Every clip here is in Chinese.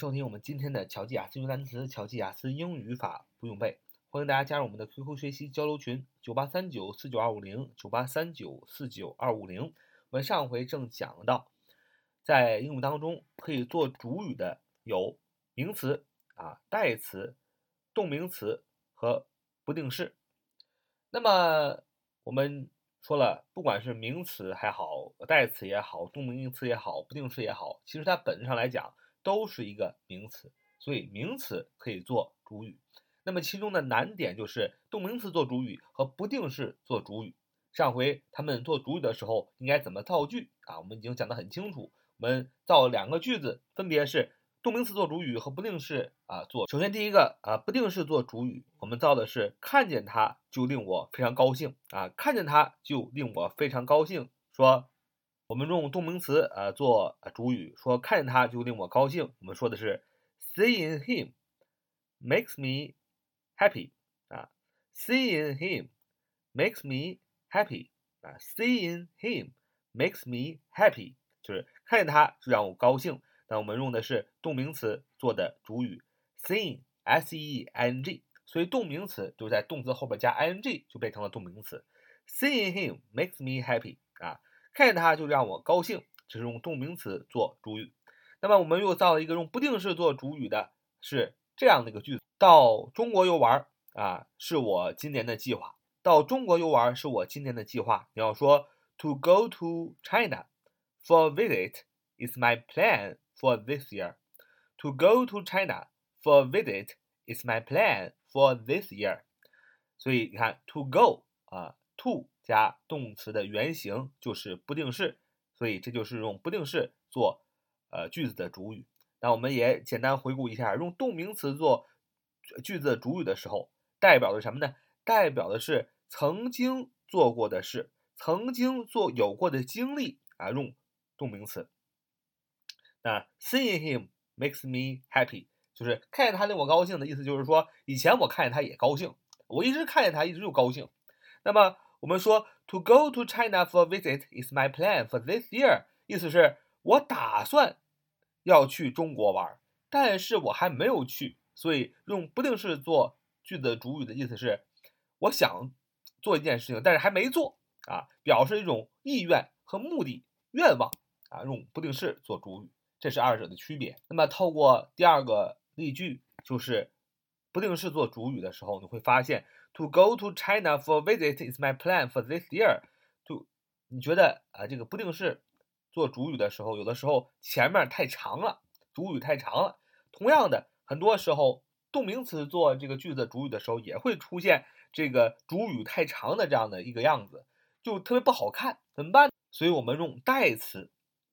收听我们今天的乔记雅思英语单词、乔记雅思英语语法不用背，欢迎大家加入我们的 QQ 学习交流群：九八三九四九二五零九八三九四九二五零。我们上回正讲到，在英语当中可以做主语的有名词啊、代词、动名词和不定式。那么我们说了，不管是名词还好、代词也好、动名词也好、不定式也好，其实它本质上来讲。都是一个名词，所以名词可以做主语。那么其中的难点就是动名词做主语和不定式做主语。上回他们做主语的时候应该怎么造句啊？我们已经讲得很清楚。我们造两个句子，分别是动名词做主语和不定式啊做。首先第一个啊，不定式做主语，我们造的是看见它就令我非常高兴啊，看见它就令我非常高兴。说。我们用动名词呃做主语，说看见他就令我高兴。我们说的是 seeing him makes me happy 啊，seeing him makes me happy 啊，seeing him makes me happy 就是看见他就让我高兴。那我们用的是动名词做的主语 seeing s e i n g，所以动名词就在动词后边加 i n g 就变成了动名词。seeing him makes me happy。看见它就让我高兴，这是用动名词做主语。那么我们又造了一个用不定式做主语的，是这样的一个句子：到中国游玩啊，是我今年的计划。到中国游玩是我今年的计划。你要说 To go to China for a visit is my plan for this year. To go to China for a visit is my plan for this year. 所以你看，to go 啊，to。加动词的原形就是不定式，所以这就是用不定式做呃句子的主语。那我们也简单回顾一下，用动名词做句子的主语的时候，代表的什么呢？代表的是曾经做过的事，曾经做有过的经历啊，用动名词。那 seeing him makes me happy，就是看见他令我高兴的意思，就是说以前我看见他也高兴，我一直看见他一直就高兴。那么我们说，to go to China for a visit is my plan for this year。意思是我打算要去中国玩，但是我还没有去，所以用不定式做句子的主语的意思是，我想做一件事情，但是还没做啊，表示一种意愿和目的、愿望啊，用不定式做主语，这是二者的区别。那么透过第二个例句，就是不定式做主语的时候，你会发现。To go to China for visit is my plan for this year. To，你觉得啊，这个不定式做主语的时候，有的时候前面太长了，主语太长了。同样的，很多时候动名词做这个句子主语的时候，也会出现这个主语太长的这样的一个样子，就特别不好看，怎么办？所以我们用代词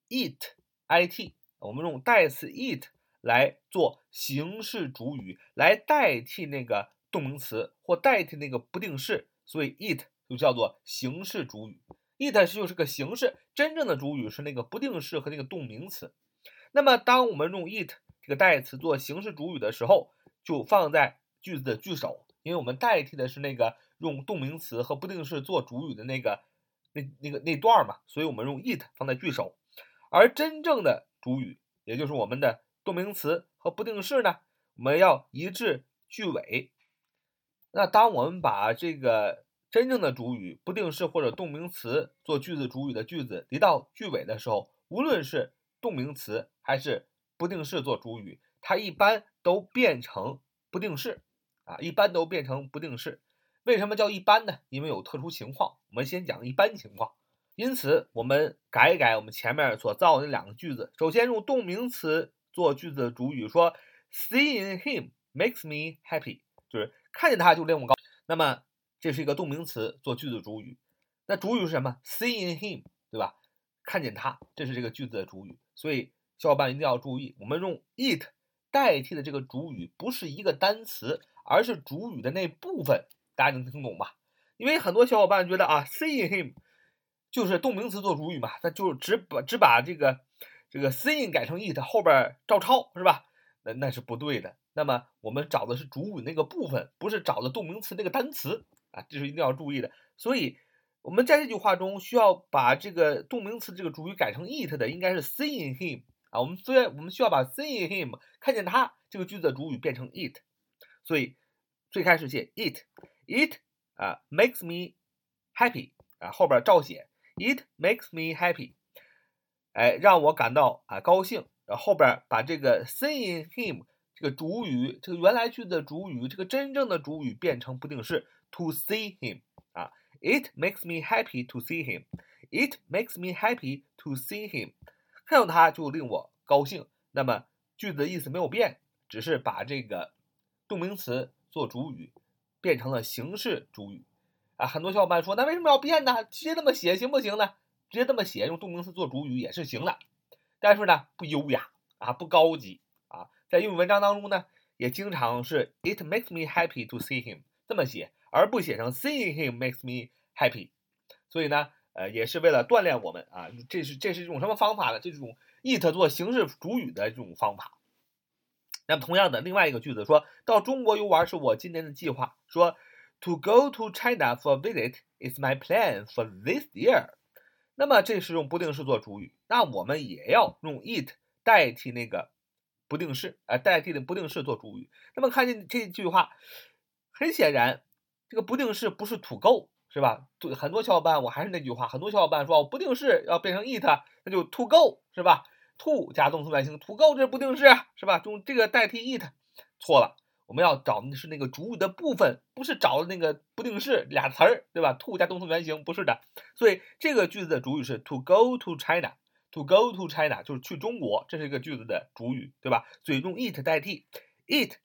it，it，我们用代词 it 来做形式主语，来代替那个。动名词或代替那个不定式，所以 it 就叫做形式主语。it 就是个形式，真正的主语是那个不定式和那个动名词。那么，当我们用 it 这个代词做形式主语的时候，就放在句子的句首，因为我们代替的是那个用动名词和不定式做主语的那个那那个那段嘛，所以我们用 it 放在句首。而真正的主语，也就是我们的动名词和不定式呢，我们要移至句尾。那当我们把这个真正的主语不定式或者动名词做句子主语的句子离到句尾的时候，无论是动名词还是不定式做主语，它一般都变成不定式啊，一般都变成不定式。为什么叫一般呢？因为有特殊情况。我们先讲一般情况。因此，我们改一改我们前面所造的那两个句子。首先用动名词做句子的主语，说 Seeing him makes me happy，就是。看见他就令我高，那么这是一个动名词做句子主语，那主语是什么？Seeing him，对吧？看见他，这是这个句子的主语。所以小伙伴一定要注意，我们用 it 代替的这个主语不是一个单词，而是主语的那部分。大家能听懂吧？因为很多小伙伴觉得啊，seeing him 就是动名词做主语嘛，他就只把只把这个这个 seeing 改成 it 后边照抄是吧？那那是不对的。那么我们找的是主语那个部分，不是找的动名词那个单词啊，这是一定要注意的。所以我们在这句话中需要把这个动名词这个主语改成 it 的，应该是 seeing him 啊，我们虽然我们需要把 seeing him 看见他这个句子的主语变成 it，所以最开始写 it，it 啊 makes me happy 啊，后边照写。it makes me happy，哎，让我感到啊高兴，然后后边把这个 seeing him 这个主语，这个原来句子的主语，这个真正的主语变成不定式 to see him 啊，it makes me happy to see him，it makes me happy to see him。看到他就令我高兴，那么句子的意思没有变，只是把这个动名词做主语，变成了形式主语。啊，很多小伙伴说，那为什么要变呢？直接这么写行不行呢？直接这么写，用动名词做主语也是行的，但是呢，不优雅啊，不高级。在英语文章当中呢，也经常是 It makes me happy to see him 这么写，而不写成 Seeing him makes me happy。所以呢。呃，也是为了锻炼我们啊，这是这是一种什么方法呢？这种 it 做形式主语的这种方法。那么同样的，另外一个句子说到中国游玩是我今年的计划。说 To go to China for visit is my plan for this year。那么这是用不定式做主语，那我们也要用 it 代替那个不定式，呃，代替的不定式做主语。那么看见这句话，很显然，这个不定式不是 to go。是吧？对很多小伙伴，我还是那句话，很多小伙伴说，我不定式要变成 it，那就 to go，是吧？to 加动词原形，to go 这是不定式，是吧？用这个代替 it，错了，我们要找的是那个主语的部分，不是找的那个不定式俩词儿，对吧？to 加动词原形，不是的。所以这个句子的主语是 to go to China To go to China 就是去中国，这是一个句子的主语，对吧？所以用 it 代替，it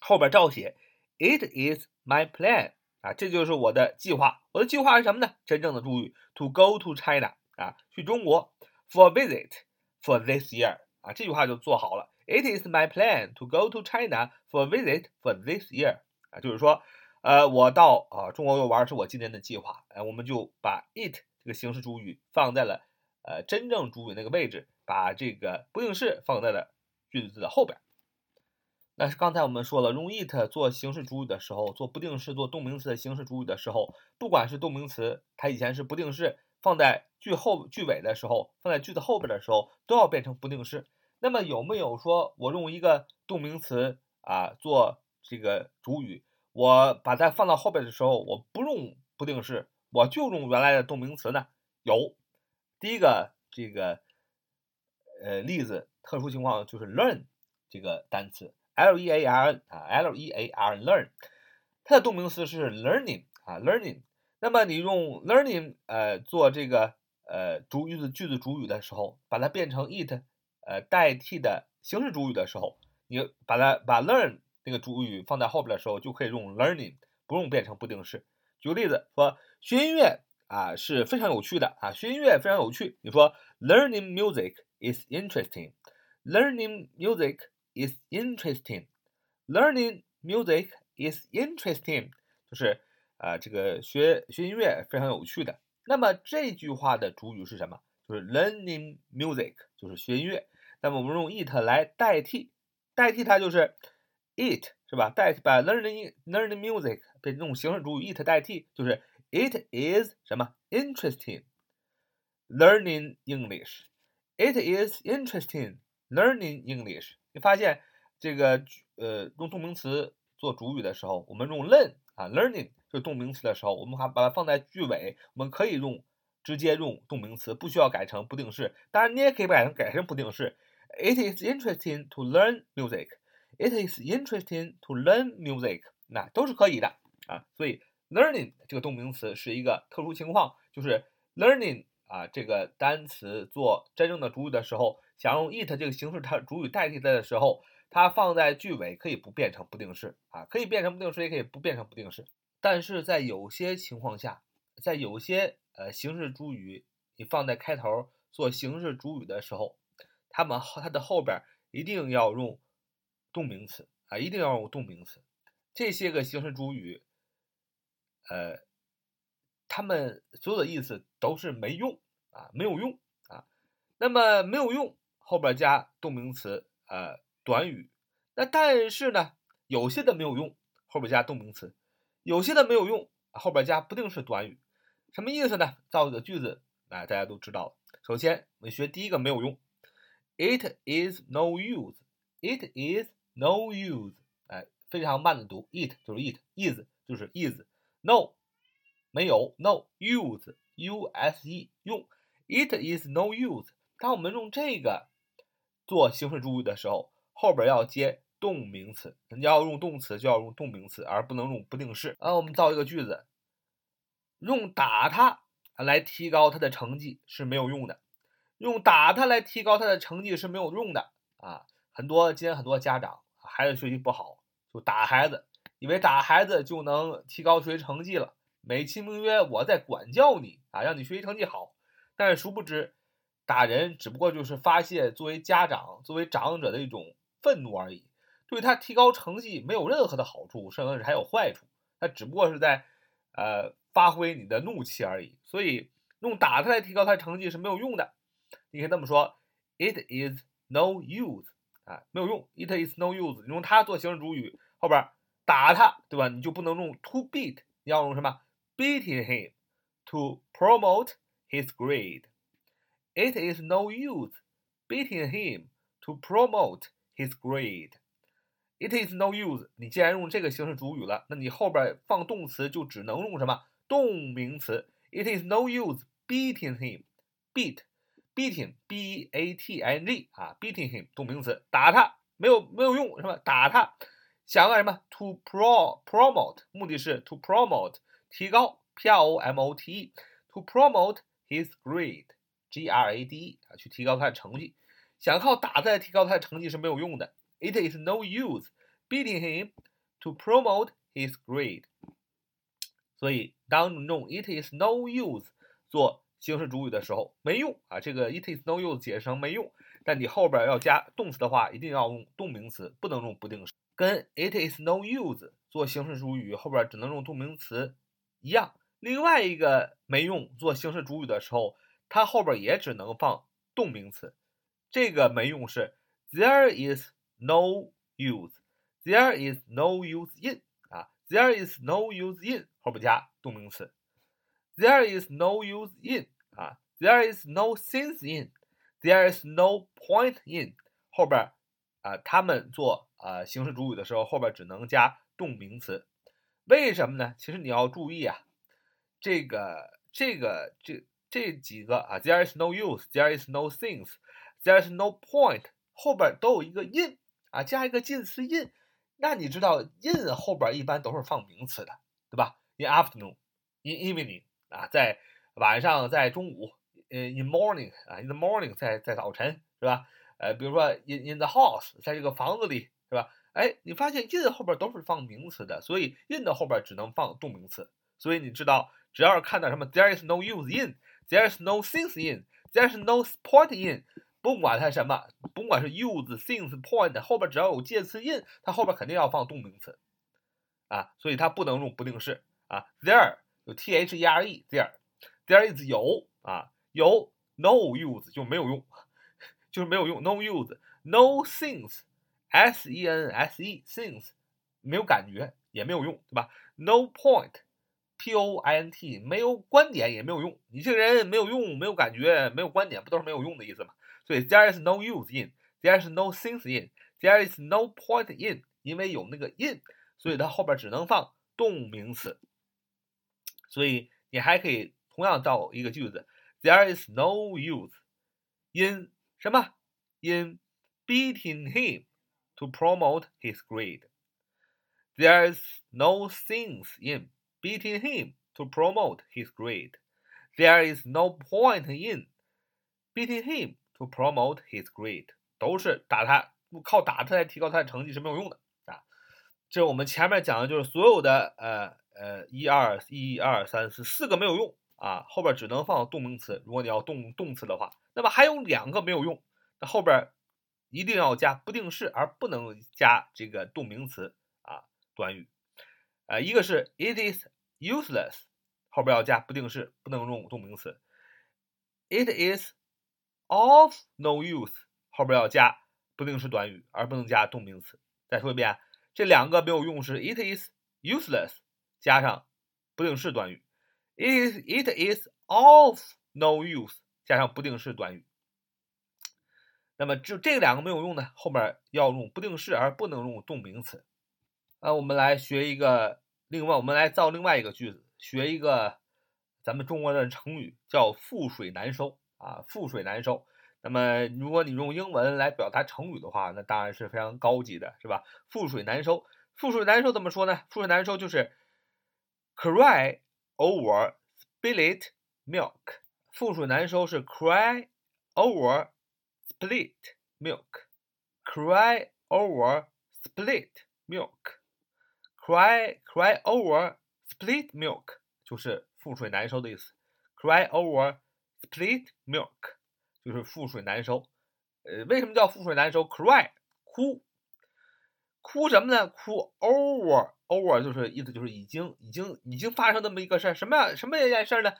后边照写，it is my plan。啊，这就是我的计划。我的计划是什么呢？真正的主语 to go to China 啊，去中国 for visit for this year 啊，这句话就做好了。It is my plan to go to China for visit for this year 啊，就是说，呃，我到啊中国游玩是我今年的计划。哎，我们就把 it 这个形式主语放在了呃真正主语那个位置，把这个不定式放在了句子的后边。那是刚才我们说了，用 it 做形式主语的时候，做不定式做动名词的形式主语的时候，不管是动名词，它以前是不定式，放在句后句尾的时候，放在句子后边的时候，都要变成不定式。那么有没有说我用一个动名词啊做这个主语，我把它放到后边的时候，我不用不定式，我就用原来的动名词呢？有，第一个这个呃例子，特殊情况就是 learn 这个单词。L E A R N 啊，L E A R Learn，它的动名词是 learning 啊，learning。那么你用 learning 呃做这个呃主语的句子主语的时候，把它变成 it 呃代替的形式主语的时候，你把它把 learn 那个主语放在后边的时候，就可以用 learning，不用变成不定式。举个例子说，学音乐啊是非常有趣的啊，学音乐非常有趣。你说 learning music is interesting，learning music。is interesting. Learning music is interesting，就是啊，这个学学音乐非常有趣的。那么这句话的主语是什么？就是 learning music，就是学音乐。那么我们用 it 来代替，代替它就是 it，是吧？代替把 learning learning music 被这种形式主语 it 代替，就是 it is 什么 interesting learning English。It is interesting learning English。你发现这个呃用动名词做主语的时候，我们用 learn 啊 learning 是动名词的时候，我们还把它放在句尾，我们可以用直接用动名词，不需要改成不定式。当然你也可以改成改成不定式。It is interesting to learn music. It is interesting to learn music. 那都是可以的啊。所以 learning 这个动名词是一个特殊情况，就是 learning 啊这个单词做真正的主语的时候。想用 it 这个形式它主语代替它的时候，它放在句尾可以不变成不定式啊，可以变成不定式，也可以不变成不定式。但是在有些情况下，在有些呃形式主语你放在开头做形式主语的时候，它们它的后边一定要用动名词啊，一定要用动名词。这些个形式主语，呃，它们所有的意思都是没用啊，没有用啊。那么没有用。后边加动名词，呃，短语。那但是呢，有些的没有用，后边加动名词；有些的没有用，后边加不定式短语。什么意思呢？造个句子，啊，大家都知道了。首先，我们学第一个没有用 It is no use. It is no use. 哎，非常慢的读，it 就是 it，is 就是 is No，没有，no use u s e 用，it is no use。当我们用这个做形式主语的时候，后边要接动名词。你要用动词就要用动名词，而不能用不定式。啊，我们造一个句子，用打他来提高他的成绩是没有用的，用打他来提高他的成绩是没有用的啊。很多今天很多家长孩子学习不好。就打孩子，以为打孩子就能提高学习成绩了，美其名曰我在管教你啊，让你学习成绩好。但是殊不知，打人只不过就是发泄作为家长、作为长者的一种愤怒而已，对他提高成绩没有任何的好处，甚至还有坏处。他只不过是在呃发挥你的怒气而已。所以用打他来提高他成绩是没有用的。你可以这么说：It is no use。啊，没有用，it is no use。你用它做形式主语，后边打他，对吧？你就不能用 to beat，你要用什么？beating him to promote his grade。It is no use beating him to promote his grade。It is no use。你既然用这个形式主语了，那你后边放动词就只能用什么？动名词。It is no use beating him。beat。beating b a t i n g 啊，beating him 动名词，打他没有没有用是吧？打他 想干什么？to pro promote 目的是 to promote 提高 p r o m o t e to promote his grade g r a d e 啊，去提高他的成绩。想靠打他来提高他的成绩是没有用的。It is no use beating him to promote his grade。所以当用 it is no use 做形式主语的时候没用啊，这个 it is no use 解释成没用，但你后边要加动词的话，一定要用动名词，不能用不定式。跟 it is no use 做形式主语后边只能用动名词一样。另外一个没用做形式主语的时候，它后边也只能放动名词。这个没用是 there is no use，there is no use in 啊，there is no use in 后边加动名词，there is no use in。啊，there is no sense in，there is no point in，后边啊，他们做 啊形式主语的时候，后边只能加动名词，为什么呢？其实你要注意啊，这个这个这这几个啊，there is no use，there is no things，there is no point，后边都有一个 in 啊，加一个近似 in，那你知道 in 后边一般都是放名词的，对吧？in afternoon，in evening 啊，在。晚上在中午，呃，in morning 啊，in the morning 在在早晨是吧？呃，比如说 in in the house 在这个房子里是吧？哎，你发现 in 后边都是放名词的，所以 in 的后边只能放动名词。所以你知道，只要是看到什么 there is no use in，there is no sings in，there is no point in，不管它什么，不管是 use、sense、point 后边只要有介词 in，它后边肯定要放动名词啊，所以它不能用不定式啊。there 有 t h e r e there。There is 有啊，有 no use 就没有用，就是没有用 no use no sense s e n s e sense 没有感觉也没有用，对吧？No point p o i n t 没有观点也没有用，你这个人没有用，没有感觉，没有观点，不都是没有用的意思吗？所以 there is no use in there is no sense in there is no point in，因为有那个 in，所以它后边只能放动名词，所以你还可以。同样造一个句子，There is no use in 什么？In beating him to promote his grade. There is no sense in beating him to promote his grade. There is no point in beating him to promote his grade. 都是打他，靠打他来提高他的成绩是没有用的啊。这我们前面讲的就是所有的呃呃一二一二三四四个没有用。啊，后边只能放动名词。如果你要动动词的话，那么还有两个没有用，那后边一定要加不定式，而不能加这个动名词啊短语。呃，一个是 it is useless，后边要加不定式，不能用动名词。it is of no use，后边要加不定式短语，而不能加动名词。再说一遍，这两个没有用是 it is useless 加上不定式短语。It is it is of no use，加上不定式短语。那么只有这两个没有用呢，后面要用不定式而不能用动名词。啊，我们来学一个，另外我们来造另外一个句子，学一个咱们中国的成语叫覆水难收啊，覆水难收。那么如果你用英文来表达成语的话，那当然是非常高级的，是吧？覆水难收，覆水难收怎么说呢？覆水难收就是 cry over spilled milk。覆水难收是 cry over spilled milk，cry over spilled milk，cry cry over spilled milk 就是覆水难收的意思，cry over spilled milk 就是覆水难收。呃，为什么叫覆水难收？cry 哭，哭什么呢？哭 over over 就是意思就是已经已经已经发生这么一个事儿，什么样什么一件事呢？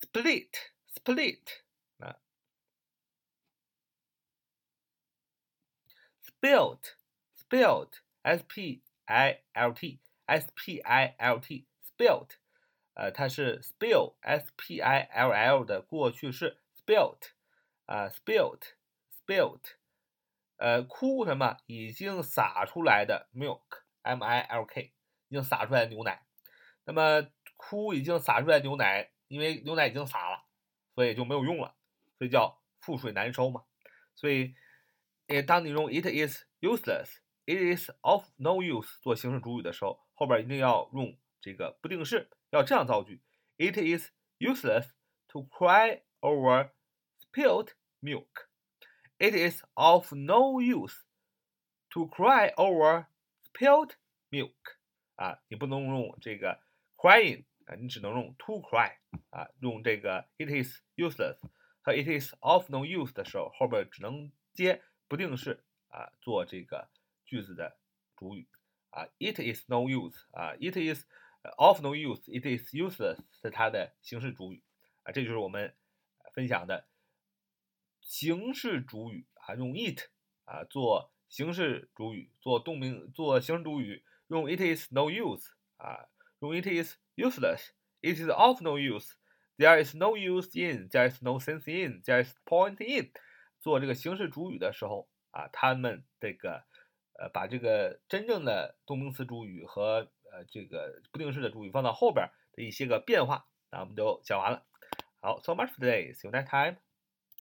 split split ，spilt spilt s p i l t s p i l t spilt 呃，它是 spill s p i l l 的过去式 spilt 啊，spilt spilt 呃，哭什么？已经洒出来的 milk m i l k 已经洒出来的牛奶。那么哭已经洒出来牛奶。因为牛奶已经洒了，所以就没有用了，所以叫覆水难收嘛。所以，诶，当你用 it is useless, it is of no use 做形式主语的时候，后边一定要用这个不定式，要这样造句：It is useless to cry over spilled milk. It is of no use to cry over spilled milk. 啊，你不能用这个 crying。啊，你只能用 to cry 啊，用这个 it is useless 和 it is of no use 的时候，后边只能接 不定式啊，做这个句子的主语啊。it is no use 啊，it is of no use，it is useless 是它的形式主语啊。这就是我们分享的形式主语啊，用 it 啊做形式主语，做动名做形式主语，用 it is no use 啊，用 it is useless. It is of no use. There is no use in. There is no sense in. There is point in. 做这个形式主语的时候啊，他们这个呃把这个真正的动名词主语和呃这个不定式的主语放到后边的一些个变化，那我们就讲完了。好，so much for today. See you next time.